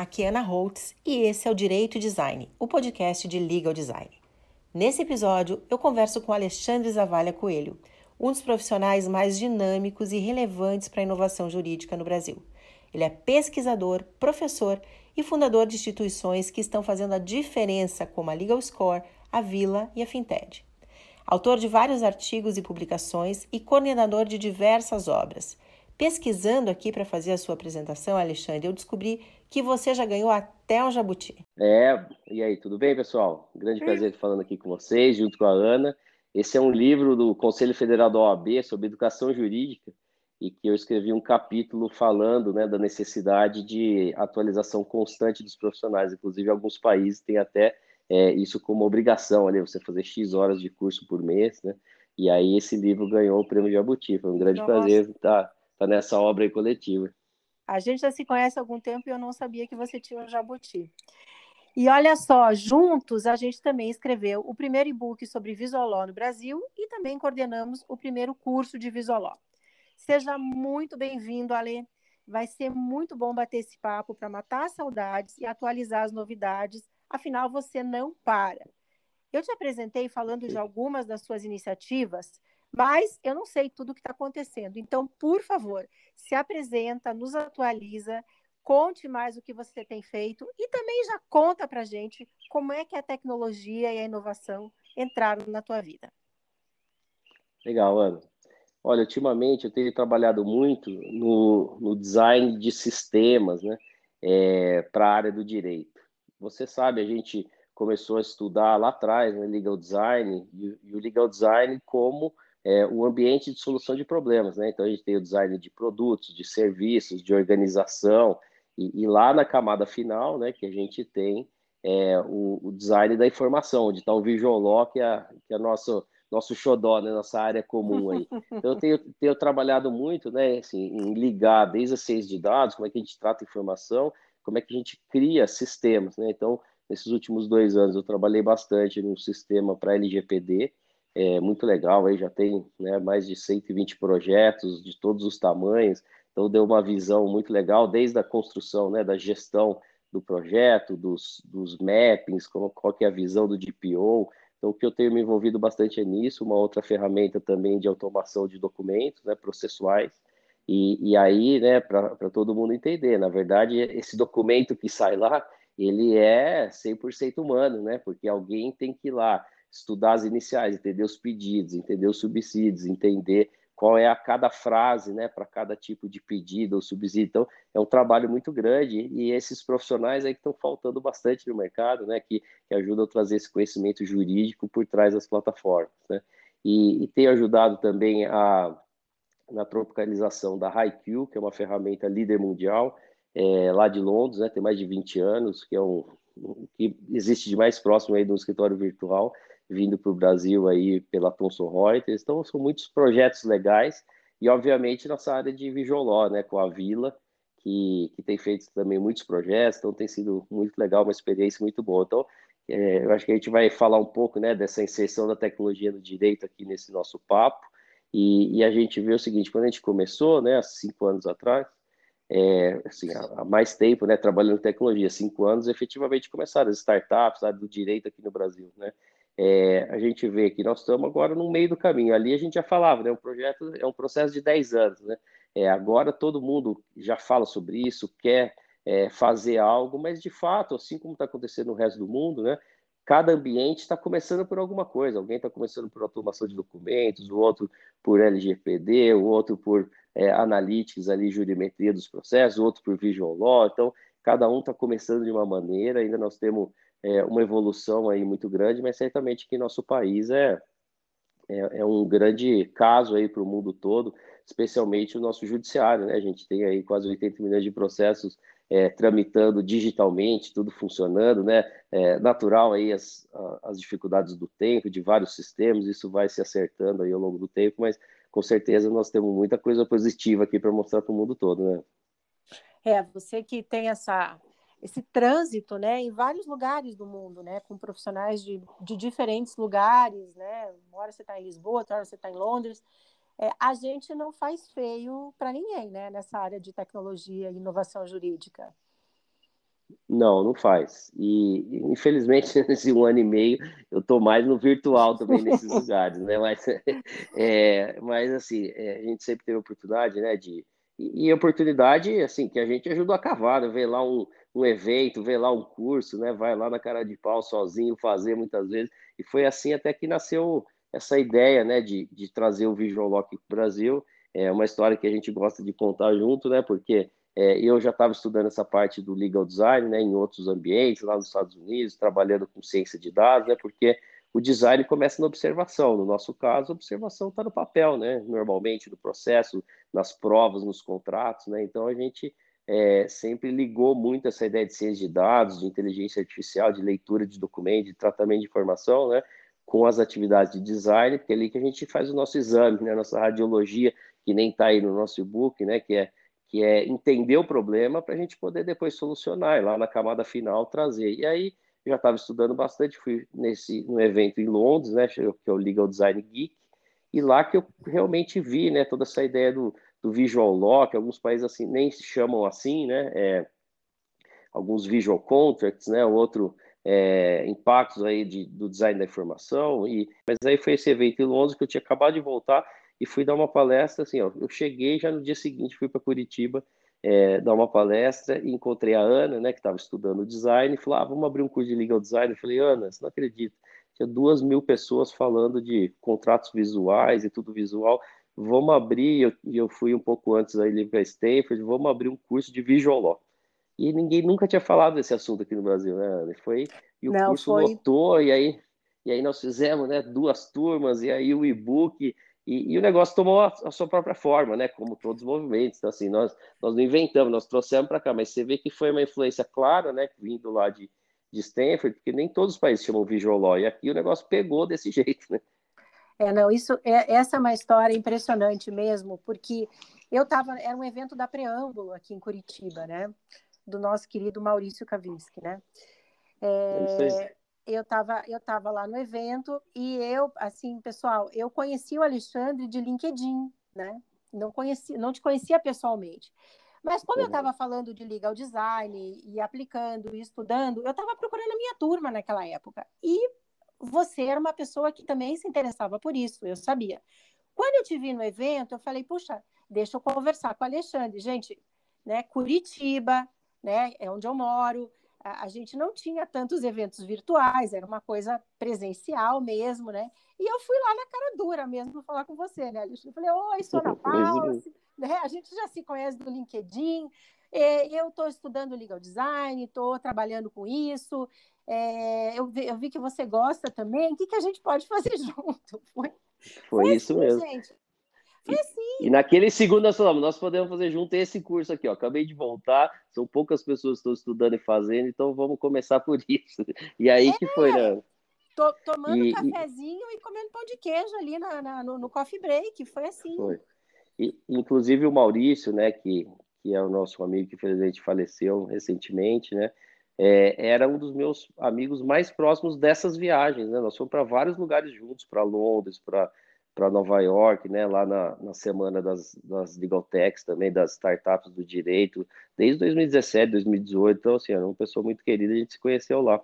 Aqui é Ana Holtz e esse é o Direito e Design, o podcast de Legal Design. Nesse episódio, eu converso com Alexandre Zavalha Coelho, um dos profissionais mais dinâmicos e relevantes para a inovação jurídica no Brasil. Ele é pesquisador, professor e fundador de instituições que estão fazendo a diferença, como a Legal Score, a Vila e a Finted. Autor de vários artigos e publicações e coordenador de diversas obras. Pesquisando aqui para fazer a sua apresentação, Alexandre, eu descobri que você já ganhou até um jabuti. É, e aí, tudo bem, pessoal? Grande prazer falando aqui com vocês, junto com a Ana. Esse é um livro do Conselho Federal da OAB sobre educação jurídica e que eu escrevi um capítulo falando né, da necessidade de atualização constante dos profissionais. Inclusive, alguns países têm até é, isso como obrigação, ali, você fazer X horas de curso por mês, né? E aí esse livro ganhou o prêmio Jabuti. Foi um grande Nossa. prazer estar tá nessa obra coletiva. A gente já se conhece há algum tempo e eu não sabia que você tinha um jabuti. E olha só, juntos a gente também escreveu o primeiro e-book sobre Visoló no Brasil e também coordenamos o primeiro curso de Visoló. Seja muito bem-vindo, Ale. Vai ser muito bom bater esse papo para matar as saudades e atualizar as novidades. Afinal, você não para. Eu te apresentei falando de algumas das suas iniciativas, mas eu não sei tudo o que está acontecendo. Então, por favor, se apresenta, nos atualiza, conte mais o que você tem feito e também já conta para gente como é que a tecnologia e a inovação entraram na tua vida. Legal, Ana. Olha, ultimamente eu tenho trabalhado muito no, no design de sistemas, né, é, para a área do direito. Você sabe, a gente começou a estudar lá atrás, né, legal design, e, e o legal design como é, o ambiente de solução de problemas, né? Então a gente tem o design de produtos, de serviços, de organização e, e lá na camada final, né, que a gente tem é, o, o, design da informação, onde está o Visual Law, que é, que é nosso nosso xodó, né, nossa área comum aí. Então eu tenho, tenho trabalhado muito, né, assim, em ligar desde a ciência de dados, como é que a gente trata informação, como é que a gente cria sistemas, né? Então nesses últimos dois anos eu trabalhei bastante num sistema para LGPD, é muito legal, aí já tem né, mais de 120 projetos de todos os tamanhos, então deu uma visão muito legal, desde a construção, né, da gestão do projeto, dos, dos mappings, como, qual que é a visão do DPO, então o que eu tenho me envolvido bastante é nisso, uma outra ferramenta também de automação de documentos, né, processuais, e, e aí, né, para todo mundo entender, na verdade, esse documento que sai lá, ele é 100% humano, né, porque alguém tem que ir lá, estudar as iniciais, entender os pedidos, entender os subsídios, entender qual é a cada frase, né, para cada tipo de pedido ou subsídio. Então, é um trabalho muito grande e esses profissionais aí que estão faltando bastante no mercado, né, que, que ajudam a trazer esse conhecimento jurídico por trás das plataformas, né. E, e tem ajudado também a, na tropicalização da HiQ, que é uma ferramenta líder mundial, é, lá de Londres, né, tem mais de 20 anos, que é um, que existe de mais próximo aí do escritório virtual, vindo para o Brasil aí pela Thomson Reuters. Então, são muitos projetos legais e, obviamente, nossa área de Vijoló, né, com a Vila, que, que tem feito também muitos projetos, então tem sido muito legal, uma experiência muito boa. Então, é, eu acho que a gente vai falar um pouco né, dessa inserção da tecnologia no direito aqui nesse nosso papo. E, e, a gente vê o seguinte, quando a gente começou, né, há cinco anos atrás, é, assim, há, mais tempo, né, trabalhando em tecnologia, cinco anos, efetivamente começaram as startups do direito aqui no Brasil, né, é, a gente vê que nós estamos agora no meio do caminho. Ali a gente já falava, né? Um projeto é um processo de 10 anos, né? É, agora todo mundo já fala sobre isso, quer é, fazer algo, mas de fato, assim como está acontecendo no resto do mundo, né? Cada ambiente está começando por alguma coisa. Alguém está começando por automação de documentos, o outro por LGPD, o outro por é, analytics ali, jurimetria dos processos, o outro por Visual Law. Então, cada um está começando de uma maneira. Ainda nós temos é, uma evolução aí muito grande, mas certamente que nosso país é, é, é um grande caso aí para o mundo todo, especialmente o nosso judiciário, né? A gente tem aí quase 80 milhões de processos é, tramitando digitalmente, tudo funcionando, né? É natural aí as, as dificuldades do tempo, de vários sistemas, isso vai se acertando aí ao longo do tempo, mas com certeza nós temos muita coisa positiva aqui para mostrar para o mundo todo, né? É, você que tem essa esse trânsito, né, em vários lugares do mundo, né, com profissionais de, de diferentes lugares, né, uma hora você está em Lisboa, outra hora você está em Londres, é, a gente não faz feio para ninguém, né, nessa área de tecnologia e inovação jurídica. Não, não faz. E infelizmente nesse um ano e meio eu estou mais no virtual também nesses lugares, né? Mas, é, mas assim, é, a gente sempre teve oportunidade, né? De, e, e oportunidade assim que a gente ajudou a cavar, né? ver lá um, um evento, ver lá um curso, né? Vai lá na cara de pau sozinho fazer muitas vezes. E foi assim até que nasceu essa ideia, né? De, de trazer o Visual Lock para o Brasil. É uma história que a gente gosta de contar junto, né? Porque é, eu já estava estudando essa parte do legal design, né? Em outros ambientes, lá nos Estados Unidos, trabalhando com ciência de dados, né? Porque o design começa na observação. No nosso caso, a observação está no papel, né? Normalmente no processo, nas provas, nos contratos, né? Então a gente é, sempre ligou muito essa ideia de ciência de dados, de inteligência artificial, de leitura de documentos, de tratamento de informação, né? Com as atividades de design, porque é ali que a gente faz o nosso exame, né? Nossa radiologia, que nem está aí no nosso e-book, né? Que é que é entender o problema para a gente poder depois solucionar e lá na camada final trazer. E aí já estava estudando bastante, fui nesse no evento em Londres, né, que é o Legal Design Geek, e lá que eu realmente vi, né, toda essa ideia do do visual law, que alguns países assim nem se chamam assim, né? É, alguns visual contracts, né? Outro é, impactos aí de, do design da informação. E mas aí foi esse evento em Londres que eu tinha acabado de voltar e fui dar uma palestra assim, ó. Eu cheguei já no dia seguinte fui para Curitiba é, dar uma palestra e encontrei a Ana, né? Que estava estudando design, e falou: ah, vamos abrir um curso de legal design. Eu falei, Ana, você não acredita? Tinha duas mil pessoas falando de contratos visuais e tudo visual vamos abrir, eu, eu fui um pouco antes aí para Stanford, vamos abrir um curso de Visual Law. E ninguém nunca tinha falado desse assunto aqui no Brasil, né? Foi e o Não, curso foi... lotou e aí e aí nós fizemos, né, duas turmas e aí o e-book e, e, o negócio tomou a, a, sua própria forma, né? Como todos os movimentos. Então, assim, nós, nós não inventamos, nós trouxemos para cá, mas você vê que foi uma influência clara, né? Vindo lá de, de Stanford, porque nem todos os países chamam Visual Law, e aqui o negócio pegou desse jeito, né? É, não, isso é, essa é uma história impressionante mesmo, porque eu estava, era um evento da Preâmbulo aqui em Curitiba, né? Do nosso querido Maurício Kavinsky, né? É, eu estava eu tava lá no evento e eu, assim, pessoal, eu conheci o Alexandre de LinkedIn, né? Não, conheci, não te conhecia pessoalmente. Mas como eu estava falando de legal design e aplicando e estudando, eu estava procurando a minha turma naquela época. E você era uma pessoa que também se interessava por isso, eu sabia. Quando eu te vi no evento, eu falei, puxa, deixa eu conversar com o Alexandre. Gente, né, Curitiba, né, é onde eu moro, a, a, gente não tinha tantos eventos virtuais, era uma coisa presencial mesmo, né? E eu fui lá na cara dura mesmo falar com você, né, Alexandre? Eu falei, oi, sou Ana Paula, né? a gente já se conhece do LinkedIn, eu estou estudando legal design, estou trabalhando com isso, é, eu, vi, eu, vi, que você gosta também. O que, que a gente pode fazer junto? Foi, foi, foi isso assim, mesmo. Gente. Foi assim. E, e naquele segundo nós falamos, nós podemos fazer junto esse curso aqui, ó. Acabei de voltar, são poucas pessoas que estão estudando e fazendo, então vamos começar por isso. E aí é, que foi, né? Tô, tomando e, cafezinho e... e... comendo pão de queijo ali na, na no, no, coffee break, foi assim. Foi. E, inclusive o Maurício, né, que, que é o nosso amigo que infelizmente faleceu recentemente, né? É, era um dos meus amigos mais próximos dessas viagens, né? Nós fomos para vários lugares juntos, para Londres, para Nova York, né, lá na, na semana das, das Legal Techs também, das startups do direito, desde 2017, 2018, então assim, era uma pessoa muito querida, a gente se conheceu lá.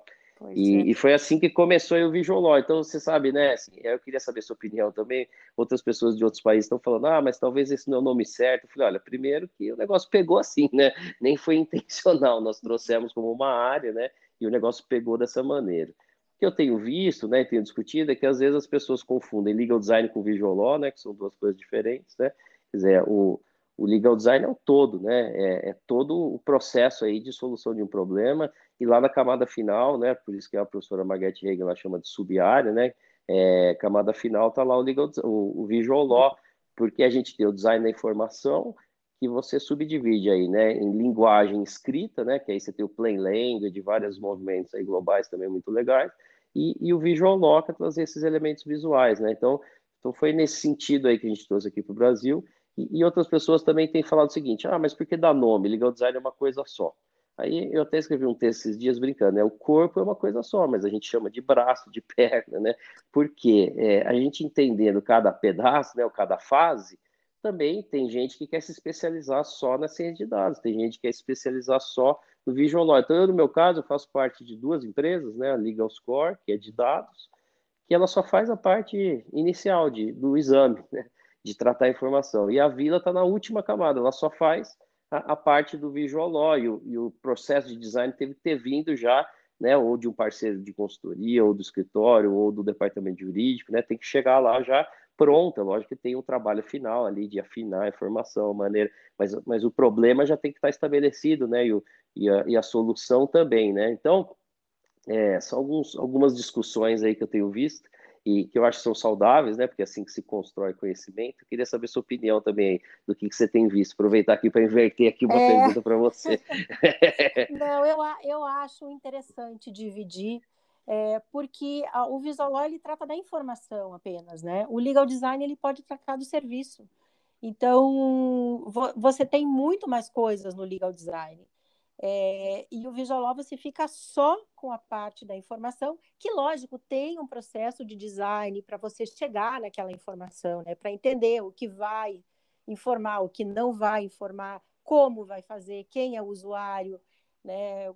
E, é. e, foi assim que começou o Law. Então, você sabe, né? Assim, eu queria saber sua opinião também. Outras pessoas de outros países estão falando, ah, mas talvez esse não é o nome certo. Eu falei, olha, primeiro que o negócio pegou assim, né? Nem foi intencional. Nós trouxemos como uma área, né? E o negócio pegou dessa maneira. O que eu tenho visto, né, e tenho discutido, é que às vezes as pessoas confundem legal design com visual law, né? Que são duas coisas diferentes, né? Quer dizer, o, o legal design é o todo, né? É, é, todo o processo aí de solução de um problema e lá na camada final, né? Por isso que a professora Marguerite ela chama de sub-área, né? É, camada final está lá o legal, o, o visual law, porque a gente tem o design da informação que você subdivide aí, né? Em linguagem escrita, né? Que aí você tem o plain language, vários movimentos aí globais também muito legais e, e o visual law que é trazer esses elementos visuais, né? Então, então foi nesse sentido aí que a gente trouxe aqui para o Brasil e, e, outras pessoas também têm falado o seguinte: ah, mas por que dá nome? Legal design é uma coisa só. Aí eu até escrevi um texto esses dias brincando, né? O corpo é uma coisa só, mas a gente chama de braço, de perna, né? Porque é, a gente entendendo cada pedaço, né, ou cada fase, também tem gente que quer se especializar só na ciência de dados, tem gente que quer se especializar só no Visual Law. Então, eu, no meu caso, eu faço parte de duas empresas, né? A Legal Score, que é de dados, que ela só faz a parte inicial de, do exame, né? de tratar a informação. E a Vila está na última camada, ela só faz a, a parte do Visual Law e o, e o, processo de design teve que ter vindo já, né, ou de um parceiro de consultoria, ou do escritório, ou do departamento jurídico, né, tem que chegar lá já pronta, lógico que tem um trabalho final ali de afinar a informação, a maneira, mas, mas o problema já tem que estar estabelecido, né, e, o, e, a, e a solução também, né, então, é, são alguns, algumas discussões aí que eu tenho visto, e que eu acho que são saudáveis, né? Porque é assim que se constrói conhecimento. Eu queria saber sua opinião também do que, que você tem visto. Aproveitar aqui para inverter aqui uma é... pergunta para você. Não, eu, eu acho interessante dividir, é, porque a, o Visual Law ele trata da informação apenas, né? O Legal Design ele pode tratar do serviço. Então, vo, você tem muito mais coisas no Legal Design. É, e o Visual você fica só com a parte da informação, que lógico tem um processo de design para você chegar naquela informação, né? Para entender o que vai informar, o que não vai informar, como vai fazer, quem é o usuário, né?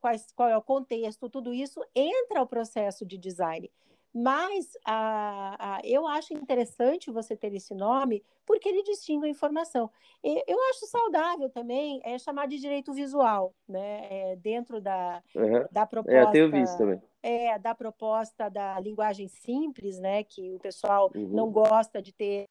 Quais, qual é o contexto, tudo isso entra o processo de design. Mas a, a, eu acho interessante você ter esse nome porque ele distingue a informação. E, eu acho saudável também é chamar de direito visual, né? É, dentro da, uhum. da proposta. É, tenho visto também. É, da proposta da linguagem simples, né? Que o pessoal uhum. não gosta de ter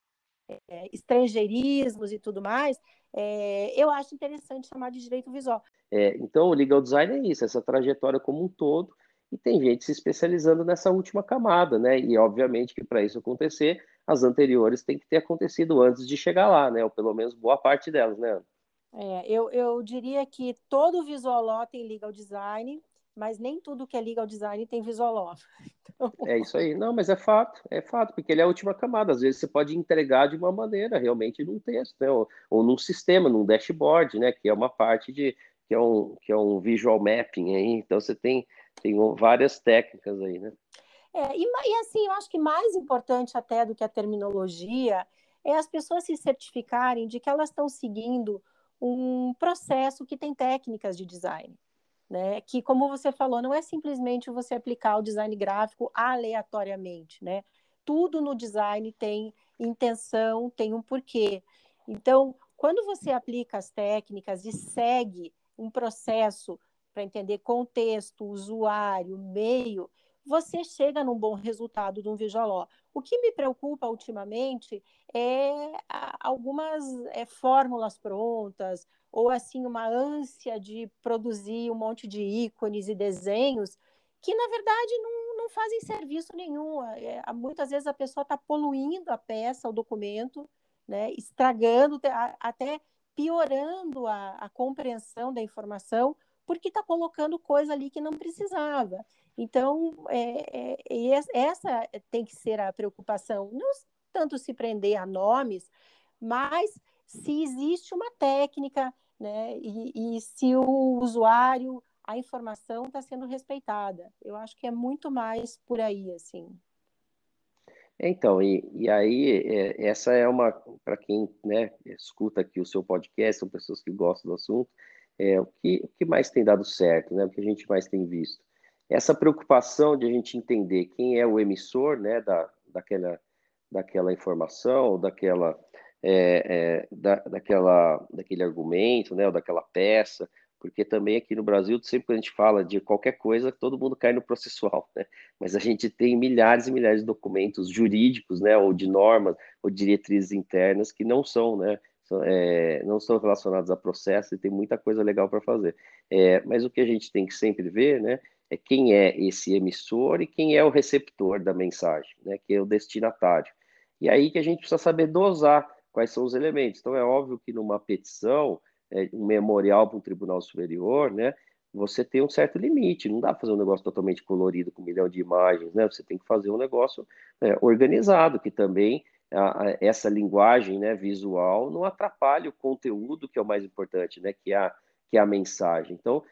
é, estrangeirismos e tudo mais. É, eu acho interessante chamar de direito visual. É, então, o legal design é isso, essa trajetória como um todo e tem gente se especializando nessa última camada, né? E obviamente que para isso acontecer, as anteriores têm que ter acontecido antes de chegar lá, né? Ou pelo menos boa parte delas, né? É, eu, eu diria que todo visual law tem legal design, mas nem tudo que é legal design tem visual law. Então... É isso aí. Não, mas é fato, é fato, porque ele é a última camada. Às vezes você pode entregar de uma maneira, realmente num texto, né? ou, ou num sistema, num dashboard, né? Que é uma parte de que é um, que é um visual mapping aí. Então você tem tem várias técnicas aí, né? É, e, e assim, eu acho que mais importante até do que a terminologia é as pessoas se certificarem de que elas estão seguindo um processo que tem técnicas de design. Né? Que, como você falou, não é simplesmente você aplicar o design gráfico aleatoriamente, né? Tudo no design tem intenção, tem um porquê. Então, quando você aplica as técnicas e segue um processo para entender contexto, usuário, meio, você chega num bom resultado de um Visual O que me preocupa ultimamente é algumas é, fórmulas prontas, ou assim, uma ânsia de produzir um monte de ícones e desenhos que, na verdade, não, não fazem serviço nenhum. É, muitas vezes a pessoa está poluindo a peça, o documento, né, estragando, até piorando a, a compreensão da informação, porque está colocando coisa ali que não precisava. Então, é, é, essa tem que ser a preocupação, não tanto se prender a nomes, mas se existe uma técnica, né, e, e se o usuário, a informação está sendo respeitada. Eu acho que é muito mais por aí, assim. Então, e, e aí, é, essa é uma, para quem né, escuta aqui o seu podcast, são pessoas que gostam do assunto, é, o, que, o que mais tem dado certo, né? o que a gente mais tem visto. Essa preocupação de a gente entender quem é o emissor né, da, daquela, daquela informação, daquela, é, é, da, daquela, daquele argumento, né, ou daquela peça, porque também aqui no Brasil, sempre que a gente fala de qualquer coisa, todo mundo cai no processual, né? Mas a gente tem milhares e milhares de documentos jurídicos, né, ou de normas, ou diretrizes internas que não são, né, é, não são relacionados a processo e tem muita coisa legal para fazer. É, mas o que a gente tem que sempre ver, né, é quem é esse emissor e quem é o receptor da mensagem, né, que é o destinatário. E aí que a gente precisa saber dosar quais são os elementos. Então é óbvio que numa petição, é, um memorial para um tribunal superior, né, você tem um certo limite. Não dá para fazer um negócio totalmente colorido com um milhão de imagens, né? Você tem que fazer um negócio é, organizado que também essa linguagem né, visual não atrapalhe o conteúdo, que é o mais importante, né, que, é a, que é a mensagem. Então,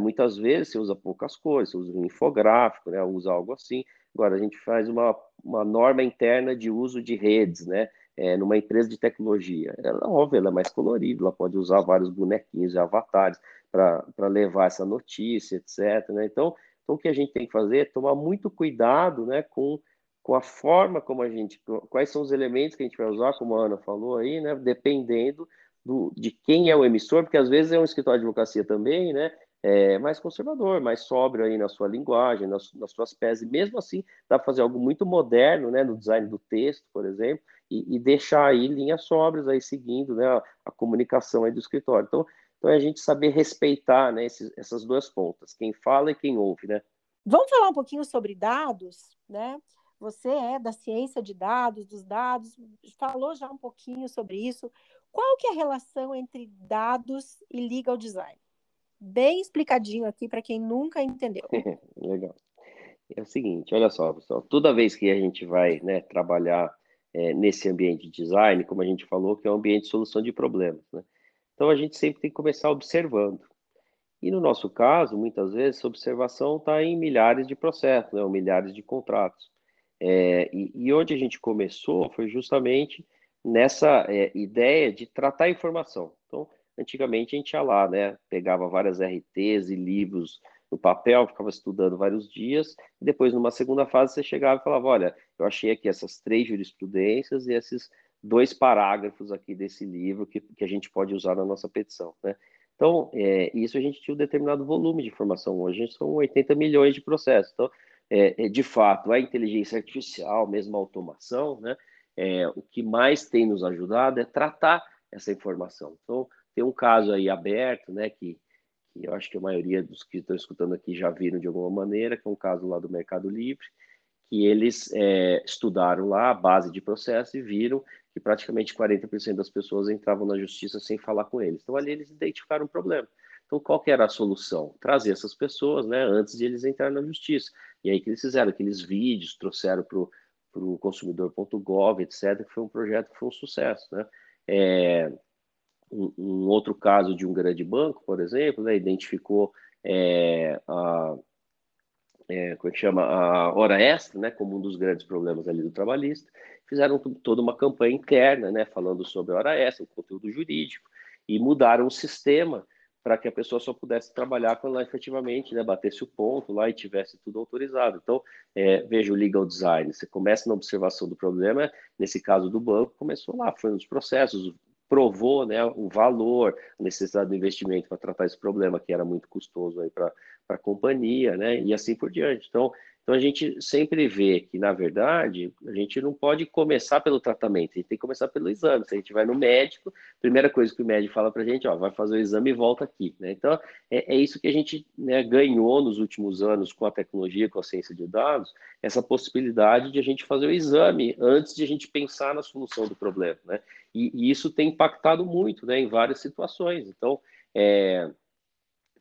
muitas vezes você usa poucas cores, você usa um infográfico, né, usa algo assim. Agora, a gente faz uma, uma norma interna de uso de redes, né, é, numa empresa de tecnologia. Ela, óbvio, ela é mais colorida, ela pode usar vários bonequinhos e avatares, para levar essa notícia, etc. Né? Então, então, o que a gente tem que fazer é tomar muito cuidado né, com, com a forma como a gente, quais são os elementos que a gente vai usar, como a Ana falou aí, né, dependendo do, de quem é o emissor, porque às vezes é um escritório de advocacia também, né, é, mais conservador, mais sóbrio aí na sua linguagem, nas, nas suas peças, mesmo assim dá para fazer algo muito moderno, né, no design do texto, por exemplo, e, e deixar aí linhas sóbrias aí seguindo, né, a, a comunicação aí do escritório. Então, então é a gente saber respeitar né, esses, essas duas pontas, quem fala e quem ouve, né? Vamos falar um pouquinho sobre dados, né? Você é da ciência de dados, dos dados, falou já um pouquinho sobre isso. Qual que é a relação entre dados e legal design? Bem explicadinho aqui para quem nunca entendeu. Legal. É o seguinte, olha só, pessoal, toda vez que a gente vai né, trabalhar é, nesse ambiente de design, como a gente falou, que é um ambiente de solução de problemas, né? Então a gente sempre tem que começar observando. E no nosso caso, muitas vezes, essa observação está em milhares de processos, né, ou milhares de contratos. É, e, e, onde a gente começou foi justamente nessa é, ideia de tratar informação. Então, antigamente a gente ia lá, né, pegava várias RTs e livros no papel, ficava estudando vários dias, e depois, numa segunda fase, você chegava e falava: Olha, eu achei aqui essas três jurisprudências e esses dois parágrafos aqui desse livro que, que a gente pode usar na nossa petição, né? Então, é, isso a gente tinha um determinado volume de informação. Hoje são 80 milhões de processos. Então, é, é, de fato, a inteligência artificial, mesmo a automação, né, é, o que mais tem nos ajudado é tratar essa informação. Então, tem um caso aí aberto, né, que, que eu acho que a maioria dos que estão escutando aqui já viram de alguma maneira, que é um caso lá do Mercado Livre, que eles é, estudaram lá a base de processo e viram que praticamente 40% das pessoas entravam na justiça sem falar com eles. Então, ali eles identificaram um problema. Então, qual que era a solução? Trazer essas pessoas né, antes de eles entrarem na justiça. E aí que eles fizeram aqueles vídeos, trouxeram para o consumidor.gov, etc., que foi um projeto que foi um sucesso. Né? É, um, um, outro caso de um grande banco, por exemplo, né, identificou é, a, é, como é chama, a hora extra, né, como um dos grandes problemas ali do trabalhista, fizeram toda uma campanha interna, né, falando sobre a hora extra, o conteúdo jurídico, e mudaram o sistema para que a pessoa só pudesse trabalhar quando ela efetivamente né, batesse o ponto lá e tivesse tudo autorizado. Então, é, veja o legal design, você começa na observação do problema, nesse caso do banco, começou lá, foi nos processos, provou né, o valor, a necessidade do investimento para tratar esse problema, que era muito custoso para a companhia, né, e assim por diante. Então, então, a gente sempre vê que, na verdade, a gente não pode começar pelo tratamento, a gente tem que começar pelo exame. Se a gente vai no médico, primeira coisa que o médico fala para a gente, ó, vai fazer o exame e volta aqui. Né? Então, é, é, isso que a gente né, ganhou nos últimos anos com a tecnologia, com a ciência de dados, essa possibilidade de a gente fazer o exame antes de a gente pensar na solução do problema. Né? E, e isso tem impactado muito né, em várias situações. Então, é,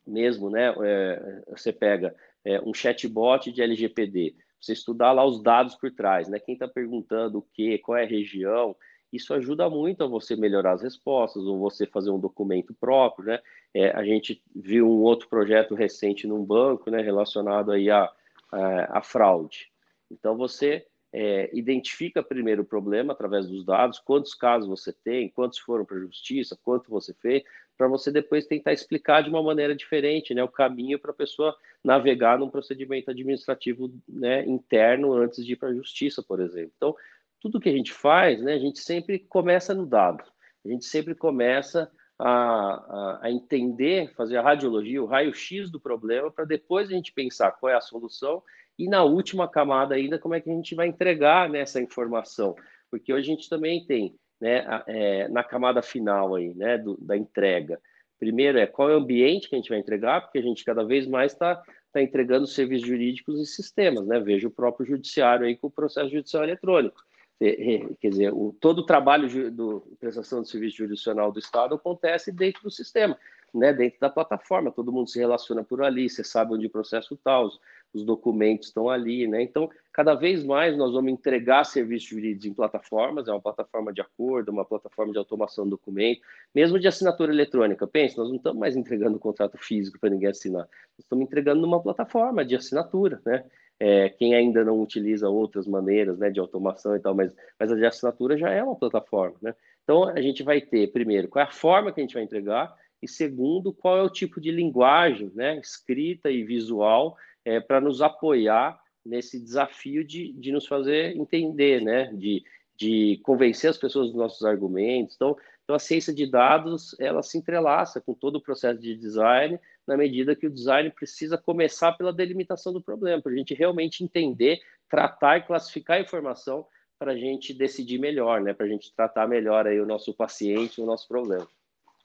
mesmo, né, é, você pega é, um chatbot de LGPD, você estudar lá os dados por trás, né, quem está perguntando o que, qual é a região, isso ajuda muito a você melhorar as respostas, ou você fazer um documento próprio, né, é, a gente viu um outro projeto recente num banco, né, relacionado aí a, a, a fraude. Então, você é, identifica primeiro o problema através dos dados, quantos casos você tem, quantos foram para a justiça, quanto você fez, para você depois tentar explicar de uma maneira diferente né, o caminho para a pessoa navegar num procedimento administrativo né, interno antes de ir para a justiça, por exemplo. Então, tudo que a gente faz, né, a gente sempre começa no dado, a gente sempre começa a, a, a entender, fazer a radiologia, o raio-x do problema, para depois a gente pensar qual é a solução e na última camada ainda, como é que a gente vai entregar nessa informação? Porque hoje a gente também tem, né, é, na camada final aí, né, do, da entrega. Primeiro é qual é o ambiente que a gente vai entregar, porque a gente cada vez mais está tá entregando serviços jurídicos e sistemas, né? Veja o próprio judiciário aí com o processo judicial eletrônico. Quer dizer, o, todo o trabalho do prestação de serviço jurisdicional do Estado acontece dentro do sistema né, dentro da plataforma, todo mundo se relaciona por ali, você sabe onde o processo está, os, os, documentos estão ali, né? Então, cada vez mais nós vamos entregar serviços jurídicos em plataformas, é uma plataforma de acordo, uma plataforma de automação do documento, mesmo de assinatura eletrônica. Pense, nós não estamos mais entregando um contrato físico para ninguém assinar, nós estamos entregando numa plataforma de assinatura, né? É, quem ainda não utiliza outras maneiras né, de automação e tal, mas, mas a de assinatura já é uma plataforma, né? Então, a gente vai ter, primeiro, qual é a forma que a gente vai entregar, e segundo, qual é o tipo de linguagem, né, escrita e visual, é, para nos apoiar nesse desafio de, de nos fazer entender, né, de, de convencer as pessoas dos nossos argumentos. Então, então, a ciência de dados, ela se entrelaça com todo o processo de design, na medida que o design precisa começar pela delimitação do problema, para a gente realmente entender, tratar e classificar a informação para a gente decidir melhor, né? Para a gente tratar melhor aí o nosso paciente, o nosso problema.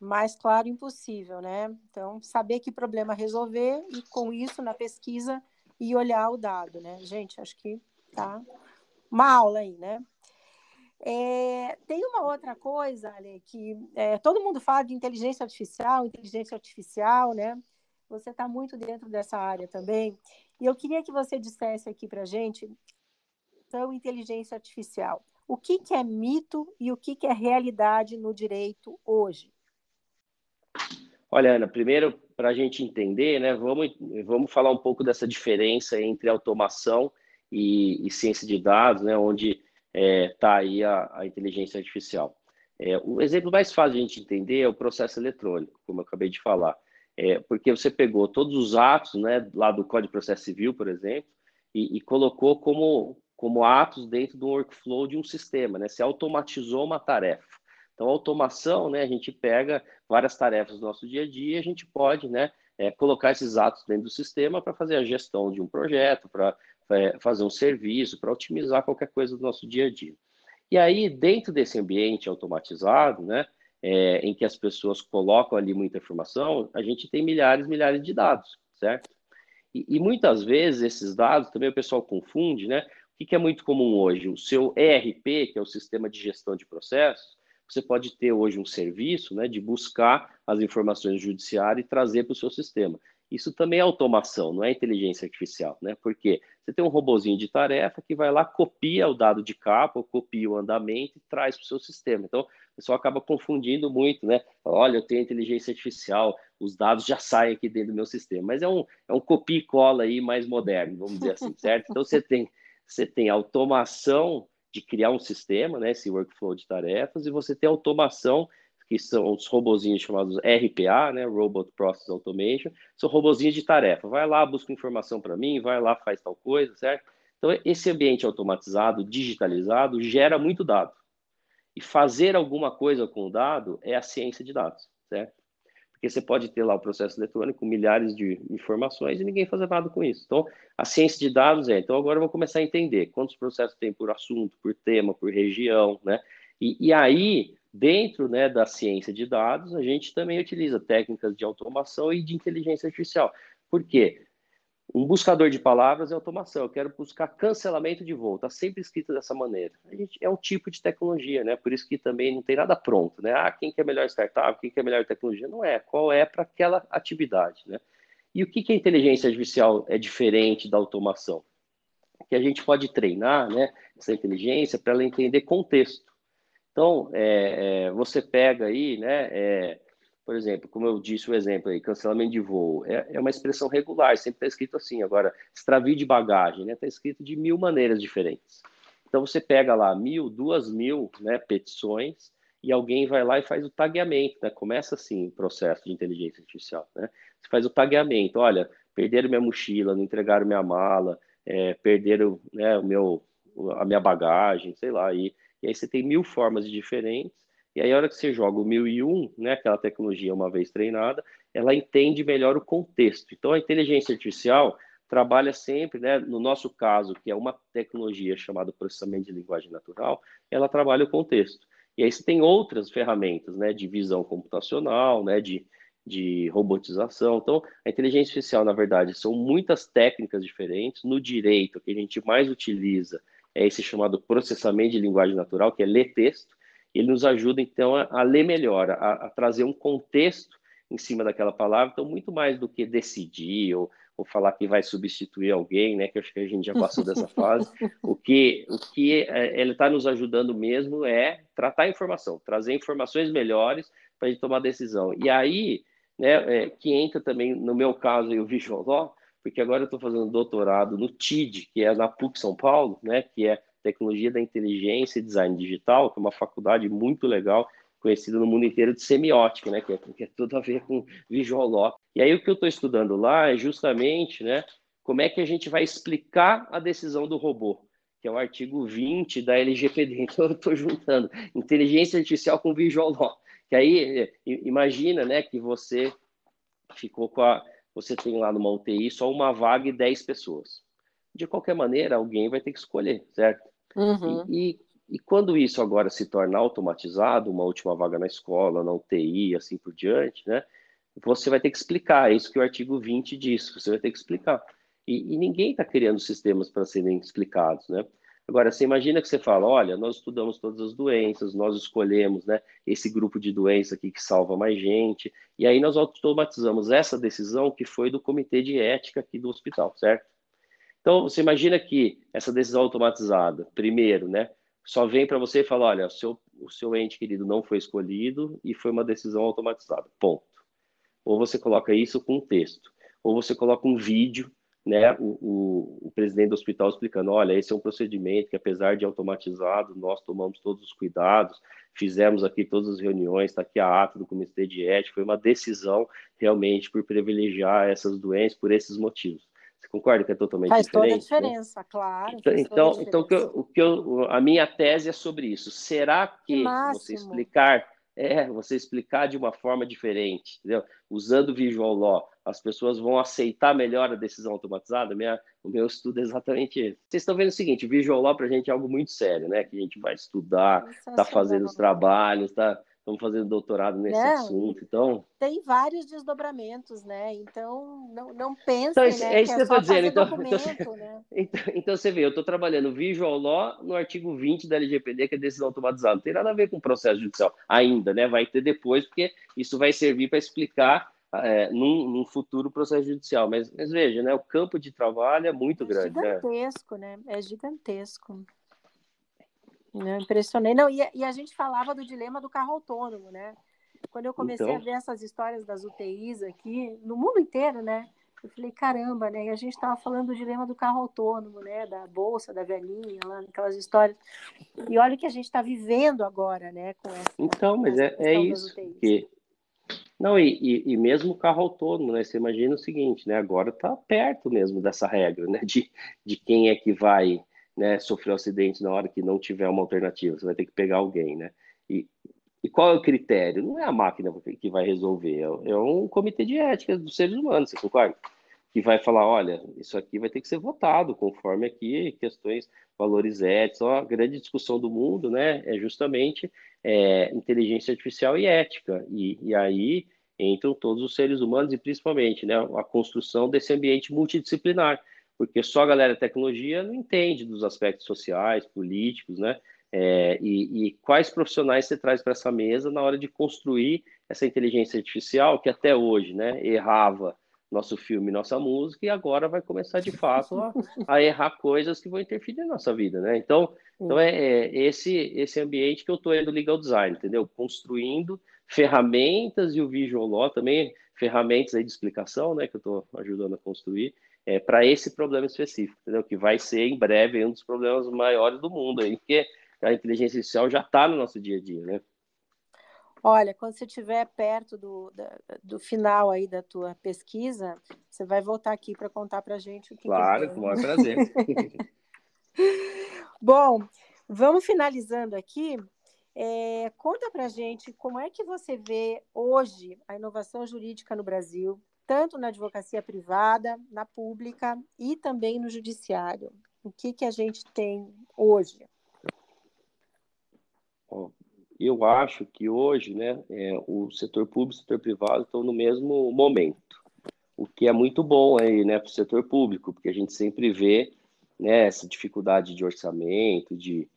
Mais claro impossível, né? Então, saber que problema resolver e com isso na pesquisa e olhar o dado, né? Gente, acho que tá uma aula aí, né? É, tem uma outra coisa, Ale, que é, todo mundo fala de inteligência artificial, inteligência artificial, né? Você está muito dentro dessa área também. E eu queria que você dissesse aqui para a gente então, inteligência artificial. O que, que é mito e o que, que é realidade no direito hoje? Olha, Ana, primeiro, para a gente entender, né, vamos, vamos falar um pouco dessa diferença entre automação e, e ciência de dados, né, onde está é, tá aí a, a, inteligência artificial. É, o exemplo mais fácil de a gente entender é o processo eletrônico, como eu acabei de falar. É, porque você pegou todos os atos né, lá do Código de Processo Civil, por exemplo, e, e colocou como, como atos dentro do workflow de um sistema, né? Você automatizou uma tarefa. Então, automação, né? A gente pega várias tarefas do nosso dia a dia, a gente pode, né? É, colocar esses atos dentro do sistema para fazer a gestão de um projeto, para é, fazer um serviço, para otimizar qualquer coisa do nosso dia a dia. E aí, dentro desse ambiente automatizado, né? É, em que as pessoas colocam ali muita informação, a gente tem milhares e milhares de dados, certo? E, e, muitas vezes esses dados também o pessoal confunde, né? que, que é muito comum hoje? O seu ERP, que é o Sistema de Gestão de Processos, você pode ter hoje um serviço né, de buscar as informações do judiciário e trazer para o seu sistema. Isso também é automação, não é inteligência artificial, né? Porque você tem um robozinho de tarefa que vai lá, copia o dado de capa, copia o andamento e traz para o seu sistema. Então, o pessoal acaba confundindo muito, né? Olha, eu tenho inteligência artificial, os dados já saem aqui dentro do meu sistema. Mas é um, é um copia e cola aí mais moderno, vamos dizer assim, certo? Então, você tem você tem automação de criar um sistema, né, esse workflow de tarefas, e você tem automação, que são os robozinhos chamados RPA, né, Robot Process Automation, são robozinhos de tarefa. Vai lá, busca informação para mim, vai lá, faz tal coisa, certo? Então, esse ambiente automatizado, digitalizado, gera muito dado. E fazer alguma coisa com o dado é a ciência de dados, certo? Porque você pode ter lá o processo eletrônico, milhares de informações e ninguém fazer nada com isso. Então, a ciência de dados é, então agora eu vou começar a entender quantos processos tem por assunto, por tema, por região, né? E, e aí, dentro né, da ciência de dados, a gente também utiliza técnicas de automação e de inteligência artificial. Por quê? Um buscador de palavras é automação. Eu quero buscar cancelamento de voo. Está sempre escrito dessa maneira. Gente, é um tipo de tecnologia, né? Por isso que também não tem nada pronto, né? Ah, quem que é melhor startup, quem que é melhor tecnologia? Não é. Qual é para aquela atividade, né? E o que, que a inteligência artificial é diferente da automação? Que a gente pode treinar, né? Essa inteligência para ela entender contexto. Então, é, é, você pega aí, né? É, por exemplo, como eu disse o exemplo aí, cancelamento de voo, é, é uma expressão regular, sempre está escrito assim. Agora, extravio de bagagem, né? Está escrito de mil maneiras diferentes. Então, você pega lá mil, duas mil né, petições e alguém vai lá e faz o tagueamento, né? Começa assim o processo de inteligência artificial, né? Você faz o tagueamento, olha, perderam minha mochila, não entregaram minha mala, é, perderam né, o meu, a minha bagagem, sei lá, e, e aí você tem mil formas diferentes e aí, a hora que você joga o 1001, né, aquela tecnologia uma vez treinada, ela entende melhor o contexto. Então, a inteligência artificial trabalha sempre, né, no nosso caso, que é uma tecnologia chamada processamento de linguagem natural, ela trabalha o contexto. E aí você tem outras ferramentas, né, de visão computacional, né, de, de robotização. Então, a inteligência artificial, na verdade, são muitas técnicas diferentes. No direito, o que a gente mais utiliza é esse chamado processamento de linguagem natural, que é ler texto ele nos ajuda, então, a, a ler melhor, a, a, trazer um contexto em cima daquela palavra. Então, muito mais do que decidir ou, ou falar que vai substituir alguém, né? Que acho que a gente já passou dessa fase. O que, o que é, ele está nos ajudando mesmo é tratar a informação, trazer informações melhores para a gente tomar decisão. E aí, né, é, que entra também, no meu caso, o Visual Law, porque agora eu estou fazendo doutorado no TID, que é na PUC São Paulo, né, que é Tecnologia da Inteligência e Design Digital, que é uma faculdade muito legal, conhecida no mundo inteiro de semiótica, né, que é, que é tudo a ver com visual law. E aí o que eu estou estudando lá é justamente, né, como é que a gente vai explicar a decisão do robô, que é o artigo 20 da LGPD. Então eu estou juntando inteligência artificial com visual law. Que aí imagina, né, que você ficou com a você tem lá numa UTI só uma vaga e 10 pessoas. De qualquer maneira, alguém vai ter que escolher, certo? Uhum. E, e, e, quando isso agora se torna automatizado, uma última vaga na escola, na UTI, assim por diante, né? Você vai ter que explicar, é isso que o artigo 20 diz, você vai ter que explicar. E, e ninguém está criando sistemas para serem explicados, né? Agora, você imagina que você fala, olha, nós estudamos todas as doenças, nós escolhemos né, esse grupo de doença aqui que salva mais gente, e aí nós automatizamos essa decisão que foi do comitê de ética aqui do hospital, certo? Então, você imagina que essa decisão automatizada, primeiro, né, só vem para você e fala, olha, o seu, o seu ente querido não foi escolhido e foi uma decisão automatizada, ponto. Ou você coloca isso com um texto, ou você coloca um vídeo né, o, o, o, presidente do hospital explicando, olha, esse é um procedimento que apesar de automatizado, nós tomamos todos os cuidados, fizemos aqui todas as reuniões, está aqui a ata do comitê de ética, foi uma decisão realmente por privilegiar essas doenças por esses motivos. Você concorda que é totalmente faz diferente? Faz toda a né? diferença, né? claro. Então, então, então o que eu, a minha tese é sobre isso. Será que, que você explicar é você explicar de uma forma diferente, entendeu? Usando Visual Law, as pessoas vão aceitar melhor a decisão automatizada? Minha, o meu estudo é exatamente esse. Vocês estão vendo o seguinte, Visual Law para a gente é algo muito sério, né? Que a gente vai estudar, está fazendo os trabalhos, está estamos fazendo doutorado nesse não, assunto, então... Tem vários desdobramentos, né? Então, não, não pensem, então, né, é isso que, que eu estou dizendo. Então, então, né? então, então, você vê, eu estou trabalhando Visual Law no artigo 20 da LGPD, que é decisão automatizada. Não tem nada a ver com o processo judicial ainda, né? Vai ter depois, porque isso vai servir para explicar é, num, num, futuro processo judicial. Mas, mas, veja, né? O campo de trabalho é muito é grande. Né? Gigantesco, né? né? É gigantesco. Não, impressionei. Não, e, e, a gente falava do dilema do carro autônomo, né? Quando eu comecei então... a ver essas histórias das UTIs aqui, no mundo inteiro, né? Eu falei, caramba, né? E a gente estava falando do dilema do carro autônomo, né? Da bolsa, da velhinha, lá, aquelas histórias. E olha o que a gente está vivendo agora, né? Com essa, então, mas é, é isso. Que... Não, e, e, e, mesmo o carro autônomo, né? Você imagina o seguinte, né? Agora está perto mesmo dessa regra, né? De, de quem é que vai né, sofreu acidente na hora que não tiver uma alternativa, você vai ter que pegar alguém, né? E, e qual é o critério? Não é a máquina que vai resolver, é, é um comitê de ética dos seres humanos, você concorda? Que vai falar, olha, isso aqui vai ter que ser votado conforme aqui questões, valores éticos. a grande discussão do mundo, né, é justamente é, inteligência artificial e ética. E, e aí entram todos os seres humanos e principalmente, né, a construção desse ambiente multidisciplinar porque só a galera da tecnologia não entende dos aspectos sociais, políticos, né? É, e, e, quais profissionais você traz para essa mesa na hora de construir essa inteligência artificial que até hoje, né, errava nosso filme, nossa música e agora vai começar de fato a, a errar coisas que vão interferir na nossa vida, né? Então, então é, é esse esse ambiente que eu estou indo legal design, entendeu? Construindo ferramentas e o visual law também ferramentas aí de explicação, né, que eu estou ajudando a construir é, para esse problema específico, entendeu? Que vai ser em breve um dos problemas maiores do mundo aí, porque a inteligência artificial já está no nosso dia a dia, né? Olha, quando você estiver perto do, do final aí da tua pesquisa, você vai voltar aqui para contar para a gente o que Claro, que com o maior prazer. Bom, vamos finalizando aqui. É, conta para a gente como é que você vê hoje a inovação jurídica no Brasil, tanto na advocacia privada, na pública e também no judiciário. O que, que a gente tem hoje? Eu acho que hoje, né, é, o setor público e o setor privado estão no mesmo momento, o que é muito bom aí, né, para o setor público, porque a gente sempre vê né, essa dificuldade de orçamento, de,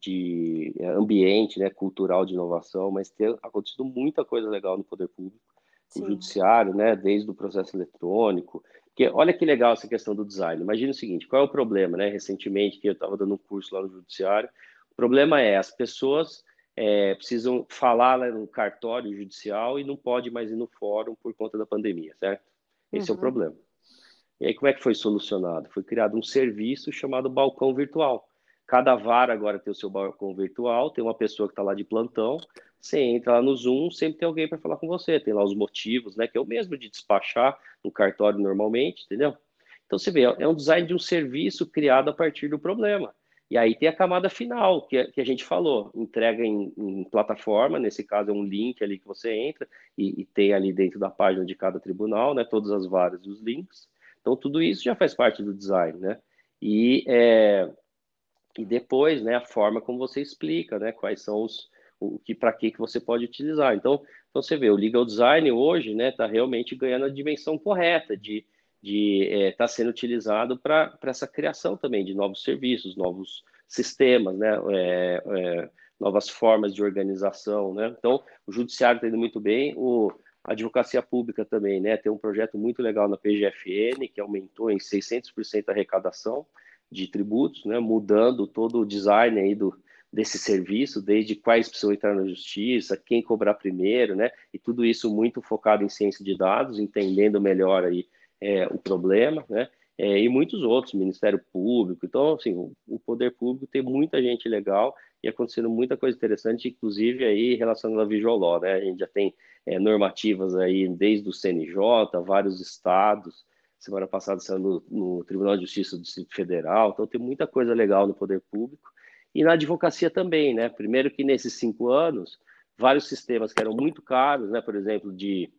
de ambiente né, cultural de inovação, mas tem acontecido muita coisa legal no poder público o judiciário, né, desde o processo eletrônico. Porque olha que legal essa questão do design. Imagina o seguinte, qual é o problema, né? Recentemente que eu estava dando um curso lá no judiciário, o problema é as pessoas é, precisam falar né, no cartório judicial e não pode mais ir no fórum por conta da pandemia, certo? Esse uhum. é o uhum. problema. E aí como é que foi solucionado? Foi criado um serviço chamado balcão virtual. Cada vara agora tem o seu balcão virtual, tem uma pessoa que está lá de plantão, você entra lá no Zoom, sempre tem alguém para falar com você, tem lá os motivos, né, que é o mesmo de despachar no cartório normalmente, entendeu? Então você vê, é um design de um serviço criado a partir do problema. E aí tem a camada final, que, que a gente falou, entrega em, em, plataforma, nesse caso é um link ali que você entra e, e, tem ali dentro da página de cada tribunal, né, todas as várias dos links. Então tudo isso já faz parte do design, né? E, é, e depois, né, a forma como você explica, né, quais são os, o que para que que você pode utilizar. Então, então você vê, o legal design hoje, né, está realmente ganhando a dimensão correta de de estar é, tá sendo utilizado para essa criação também de novos serviços, novos sistemas, né, é, é, novas formas de organização, né. Então, o judiciário está indo muito bem, o a advocacia pública também, né, tem um projeto muito legal na PGFN que aumentou em 600% a arrecadação de tributos, né, mudando todo o design aí do, desse serviço, desde quais precisam entrar na justiça, quem cobrar primeiro, né? E tudo isso muito focado em ciência de dados, entendendo melhor aí é, o problema, né? É, e muitos outros, Ministério Público. Então, assim, o, o, poder público tem muita gente legal e acontecendo muita coisa interessante, inclusive aí relacionada à Visual né? A gente já tem é, normativas aí desde o CNJ, vários estados. Semana passada saiu no, no Tribunal de Justiça do Distrito Federal. Então, tem muita coisa legal no poder público e na advocacia também, né? Primeiro que nesses cinco anos, vários sistemas que eram muito caros, né? Por exemplo, de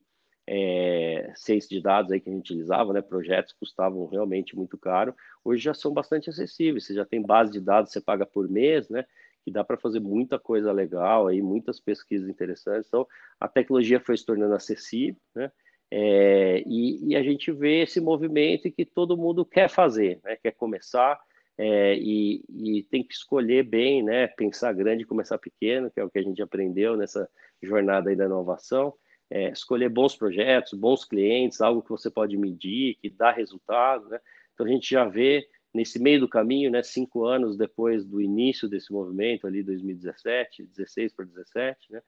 é, ciência de dados aí que a gente utilizava, né? Projetos custavam realmente muito caro. Hoje já são bastante acessíveis. Você já tem base de dados, você paga por mês, né? Que dá para fazer muita coisa legal aí, muitas pesquisas interessantes. Então, a tecnologia foi se tornando acessível, né? É, e, e, a gente vê esse movimento que todo mundo quer fazer, né? quer começar, é, e, e, tem que escolher bem, né? Pensar grande e começar pequeno, que é o que a gente aprendeu nessa jornada aí da inovação. É, escolher bons projetos, bons clientes, algo que você pode medir, que dá resultado, né? Então a gente já vê nesse meio do caminho, né? Cinco anos depois do início desse movimento, ali 2017, 16 para 17, né?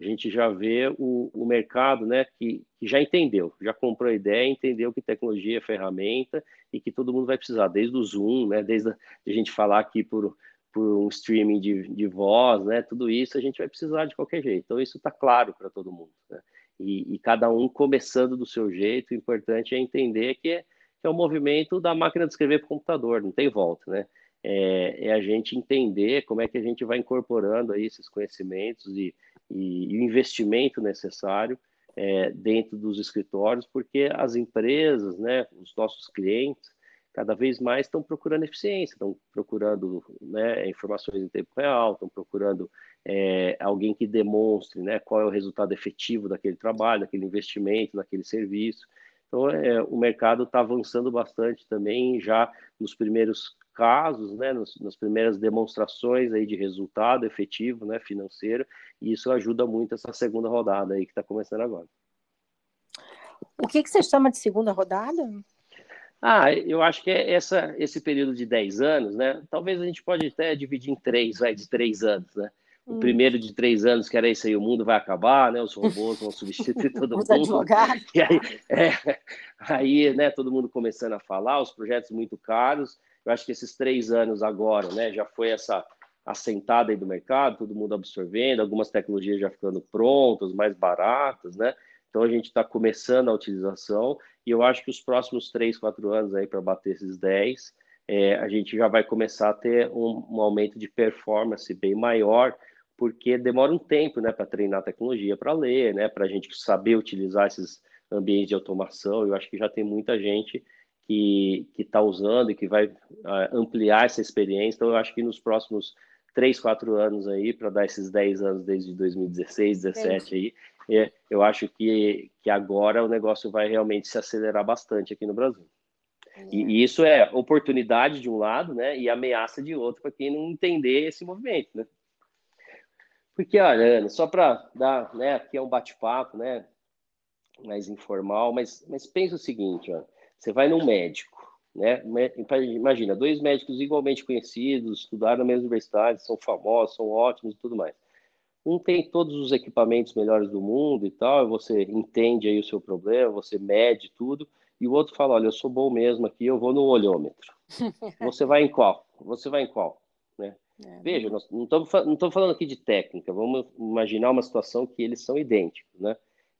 A gente já vê o, o mercado né, que, que, já entendeu, já comprou a ideia, entendeu que tecnologia é ferramenta e que todo mundo vai precisar, desde o Zoom, né, desde a, a gente falar aqui por, por um streaming de, de voz, né, tudo isso a gente vai precisar de qualquer jeito. Então, isso está claro para todo mundo. Né? E, e, cada um começando do seu jeito, o importante é entender que é, que é um movimento da máquina de escrever para o computador, não tem volta, né? É, é, a gente entender como é que a gente vai incorporando aí esses conhecimentos e, e, e o investimento necessário é, dentro dos escritórios, porque as empresas, né, os nossos clientes, cada vez mais estão procurando eficiência, estão procurando né, informações em tempo real, estão procurando é, alguém que demonstre né, qual é o resultado efetivo daquele trabalho, daquele investimento, daquele serviço. Então, é, o mercado está avançando bastante também já nos primeiros casos, né, nos, nas primeiras demonstrações aí de resultado efetivo, né, financeiro, e isso ajuda muito essa segunda rodada aí que está começando agora. O que, que você chama de segunda rodada? Ah, eu acho que é essa, esse período de 10 anos, né? Talvez a gente pode até dividir em três, vai, de três anos, né? O hum. primeiro de três anos, que era isso aí, o mundo vai acabar, né? Os robôs vão substituir todo mundo. Advogados. E aí, é, aí, né, todo mundo começando a falar, os projetos muito caros, eu acho que esses três anos agora, né, já foi essa assentada aí do mercado, todo mundo absorvendo, algumas tecnologias já ficando prontas, mais baratas, né? Então a gente está começando a utilização e eu acho que os próximos três, quatro anos aí para bater esses 10, é, a gente já vai começar a ter um, um aumento de performance bem maior, porque demora um tempo, né, para treinar a tecnologia, para ler, né, para a gente saber utilizar esses ambientes de automação. Eu acho que já tem muita gente que está usando e que vai uh, ampliar essa experiência. Então, eu acho que nos próximos três, quatro anos aí, para dar esses 10 anos desde 2016, 2017 aí, é, eu acho que, que agora o negócio vai realmente se acelerar bastante aqui no Brasil. E, e isso é oportunidade de um lado, né, e ameaça de outro para quem não entender esse movimento, né? Porque, olha, Ana, só para dar, né, aqui é um bate-papo, né, mais informal, mas, mas pensa o seguinte, ó, você vai num médico, né? Imagina, dois médicos igualmente conhecidos, estudaram na mesma universidade, são famosos, são ótimos e tudo mais. Um tem todos os equipamentos melhores do mundo e tal, você entende aí o seu problema, você mede tudo, e o outro fala, olha, eu sou bom mesmo aqui, eu vou no olhômetro. Você vai em qual? Você vai em qual? Né? É, Veja, nós não estamos falando aqui de técnica, vamos imaginar uma situação que eles são idênticos, né?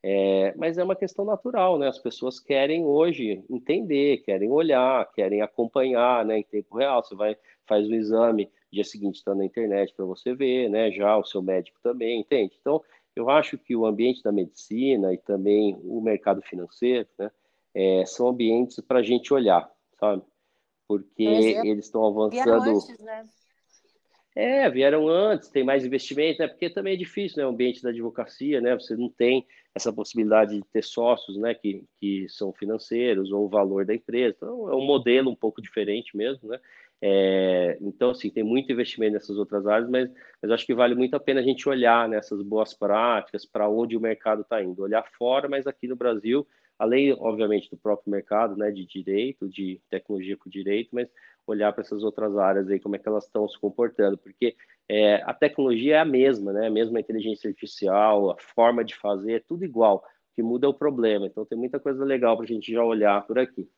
É, mas é uma questão natural, né? As pessoas querem hoje entender, querem olhar, querem acompanhar, né? Em tempo real, você vai faz o exame, dia seguinte está na internet para você ver, né? Já o seu médico também, entende? Então, eu acho que o ambiente da medicina e também o mercado financeiro, né? É, são ambientes para a gente olhar, sabe? Porque eles estão avançando. Antes, né? É, vieram antes, tem mais investimento, né? Porque também é difícil, né? O ambiente da advocacia, né? Você não tem essa possibilidade de ter sócios, né? Que, que são financeiros ou o valor da empresa. Então, é um modelo um pouco diferente mesmo, né? É, então, assim, tem muito investimento nessas outras áreas, mas, mas acho que vale muito a pena a gente olhar nessas boas práticas, para onde o mercado está indo. Olhar fora, mas aqui no Brasil, além, obviamente, do próprio mercado, né? De direito, de tecnologia com direito, mas olhar para essas outras áreas aí, como é que elas estão se comportando, porque é, a tecnologia é a mesma, né? A inteligência artificial, a forma de fazer, é tudo igual. O que muda é o problema. Então tem muita coisa legal para a gente já olhar por aqui.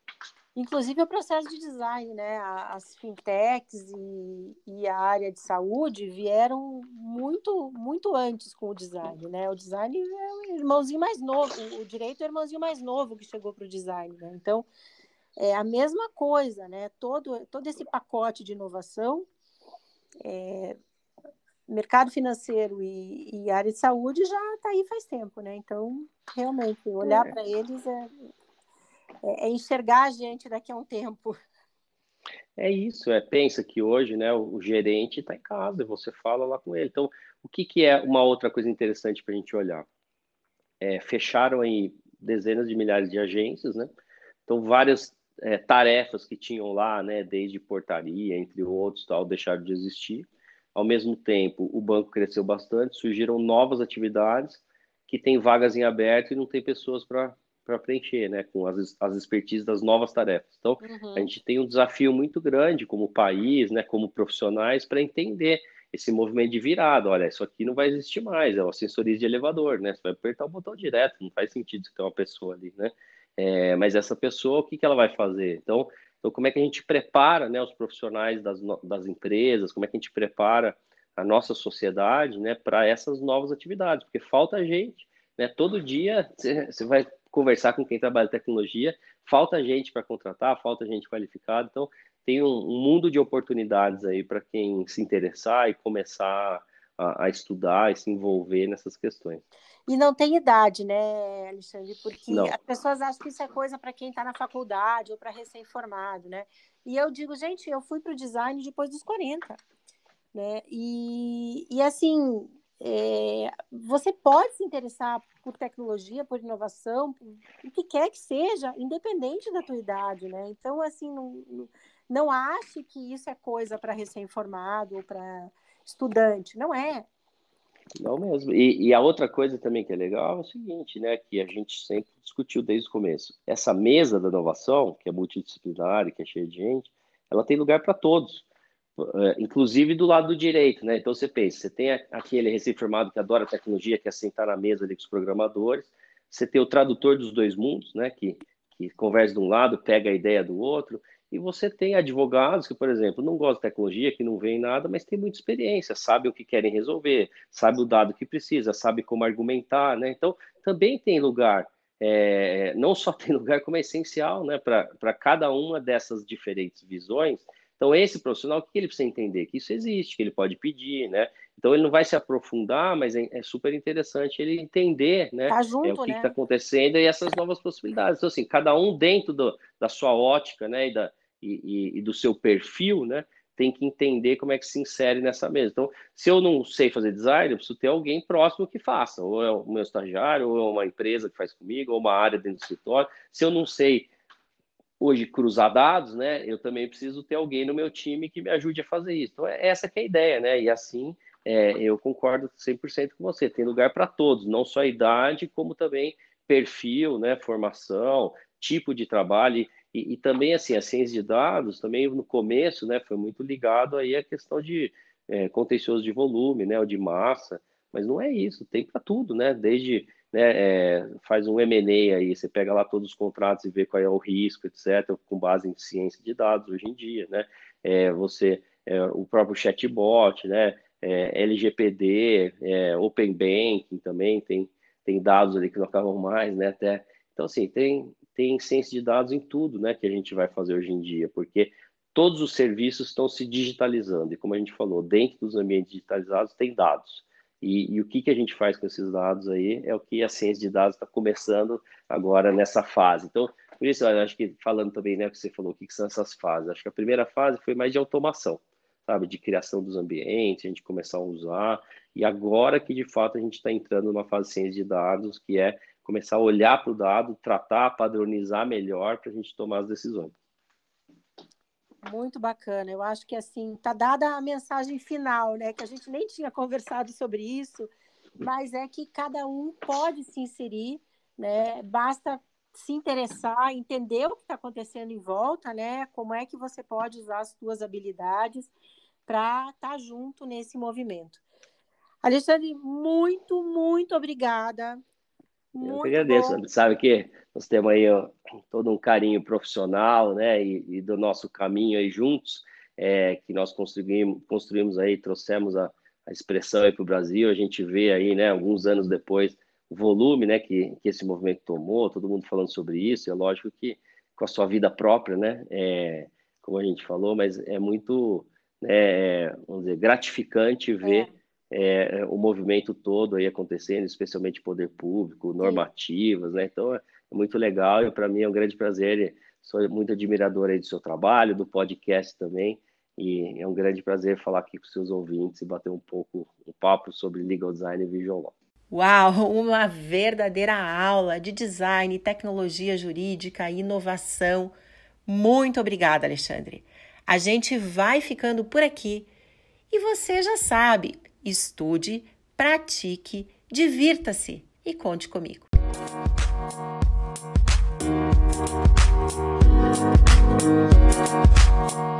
Inclusive o processo de design, né? As fintechs e, e, a área de saúde vieram muito, muito antes com o design, né? O design é o irmãozinho mais novo, o direito é o irmãozinho mais novo que chegou para o design, né? Então, é a mesma coisa, né? Todo, todo esse pacote de inovação, é, mercado financeiro e, e, área de saúde já está aí faz tempo, né? Então, realmente, olhar é. para eles é, é, é, enxergar a gente daqui a um tempo. É isso, é pensa que hoje, né, o, o gerente está em casa, você fala lá com ele. Então, o que, que é uma outra coisa interessante para a gente olhar? É, fecharam aí dezenas de milhares de agências, né? Então, várias é, tarefas que tinham lá, né, desde portaria, entre outros, tal, deixaram de existir. Ao mesmo tempo, o banco cresceu bastante, surgiram novas atividades que têm vagas em aberto e não tem pessoas para preencher, né, com as, as expertises das novas tarefas. Então, uhum. a gente tem um desafio muito grande como país, né, como profissionais, para entender esse movimento de virada. Olha, isso aqui não vai existir mais, é o assessoria de elevador, né? Você vai apertar o botão direto, não faz sentido ter uma pessoa ali, né? É, mas essa pessoa, o que, que ela vai fazer? Então, então, como é que a gente prepara né, os profissionais das, das empresas, como é que a gente prepara a nossa sociedade né, para essas novas atividades? Porque falta gente, né? Todo dia você vai conversar com quem trabalha em tecnologia, falta gente para contratar, falta gente qualificada, então tem um, um mundo de oportunidades aí para quem se interessar e começar a, a estudar e se envolver nessas questões. E não tem idade, né, Alexandre? Porque não. as pessoas acham que isso é coisa para quem está na faculdade ou para recém-formado, né? E eu digo, gente, eu fui para o design depois dos 40, né? E, e assim, é, você pode se interessar por tecnologia, por inovação, por o que quer que seja, independente da tua idade, né? Então, assim, não, não, ache que isso é coisa para recém-formado ou para estudante, não é. Não mesmo. E, e, a outra coisa também que é legal é o seguinte, né, que a gente sempre discutiu desde o começo. Essa mesa da inovação, que é multidisciplinar, que é cheia de gente, ela tem lugar para todos, é, inclusive do lado do direito, né? Então você pensa, você tem aquele recém-formado que adora tecnologia, que é sentar na mesa ali com os programadores, você tem o tradutor dos dois mundos, né, que, que conversa de um lado, pega a ideia do outro, e você tem advogados que, por exemplo, não gostam de tecnologia, que não veem nada, mas tem muita experiência, sabe o que querem resolver, sabe o dado que precisa, sabe como argumentar, né? Então, também tem lugar, é, não só tem lugar, como é essencial, né, para cada uma dessas diferentes visões. Então, esse profissional, o que ele precisa entender? Que isso existe, que ele pode pedir, né? Então, ele não vai se aprofundar, mas é, é super interessante ele entender, né? Tá junto, é, o que está né? acontecendo e essas novas possibilidades. Então, assim, cada um dentro do, da sua ótica, né, e da, e, e, e, do seu perfil, né, tem que entender como é que se insere nessa mesa. Então, se eu não sei fazer design, eu preciso ter alguém próximo que faça, ou é o meu estagiário, ou é uma empresa que faz comigo, ou uma área dentro do escritório. Se eu não sei hoje cruzar dados, né, eu também preciso ter alguém no meu time que me ajude a fazer isso. Então, é essa que é a ideia, né, e assim, é, eu concordo 100% com você, tem lugar para todos, não só a idade, como também perfil, né, formação, tipo de trabalho, e, e, também, assim, a ciência de dados, também no começo, né, foi muito ligado aí à questão de é, contencioso de volume, né, ou de massa, mas não é isso, tem para tudo, né, desde, né, é, faz um M&A aí, você pega lá todos os contratos e vê qual é o risco, etc., com base em ciência de dados hoje em dia, né, é, você é, o próprio chatbot, né? É, LGPD, é, Open Banking também tem, tem dados ali que não acabam mais, né? Até, então, assim, tem, tem ciência de dados em tudo, né? Que a gente vai fazer hoje em dia, porque todos os serviços estão se digitalizando. E como a gente falou, dentro dos ambientes digitalizados tem dados. E, e, o que, que a gente faz com esses dados aí é o que a ciência de dados está começando agora nessa fase. Então, por isso, eu acho que falando também, né, que você falou, o que, que são essas fases? Acho que a primeira fase foi mais de automação, sabe, de criação dos ambientes, a gente começar a usar, e agora que de fato a gente está entrando numa fase de ciência de dados, que é começar a olhar para o dado, tratar, padronizar melhor para a gente tomar as decisões. Muito bacana. Eu acho que assim está dada a mensagem final, né? Que a gente nem tinha conversado sobre isso, mas é que cada um pode se inserir, né? Basta se interessar, entender o que está acontecendo em volta, né? Como é que você pode usar as suas habilidades para estar tá junto nesse movimento. Alexandre, muito, muito obrigada. Muito Eu que agradeço. Bom. Sabe que nós temos aí ó, todo um carinho profissional, né? E, e do nosso caminho aí juntos, é, que nós construímos, construímos aí, trouxemos a, a expressão aí para o Brasil. A gente vê aí, né? Alguns anos depois, o volume, né? Que, que esse movimento tomou, todo mundo falando sobre isso. É lógico que com a sua vida própria, né? É, como a gente falou, mas é muito, é, vamos dizer, gratificante ver. É é, o movimento todo aí acontecendo, especialmente poder público, normativas, né? Então é, muito legal e para mim é um grande prazer. Sou muito admirador aí do seu trabalho, do podcast também. E é um grande prazer falar aqui com seus ouvintes e bater um pouco um papo sobre legal design e visual law. Uau, uma verdadeira aula de design, tecnologia jurídica e inovação. Muito obrigada, Alexandre. A gente vai ficando por aqui. E você já sabe, estude, pratique, divirta-se e conte comigo. Música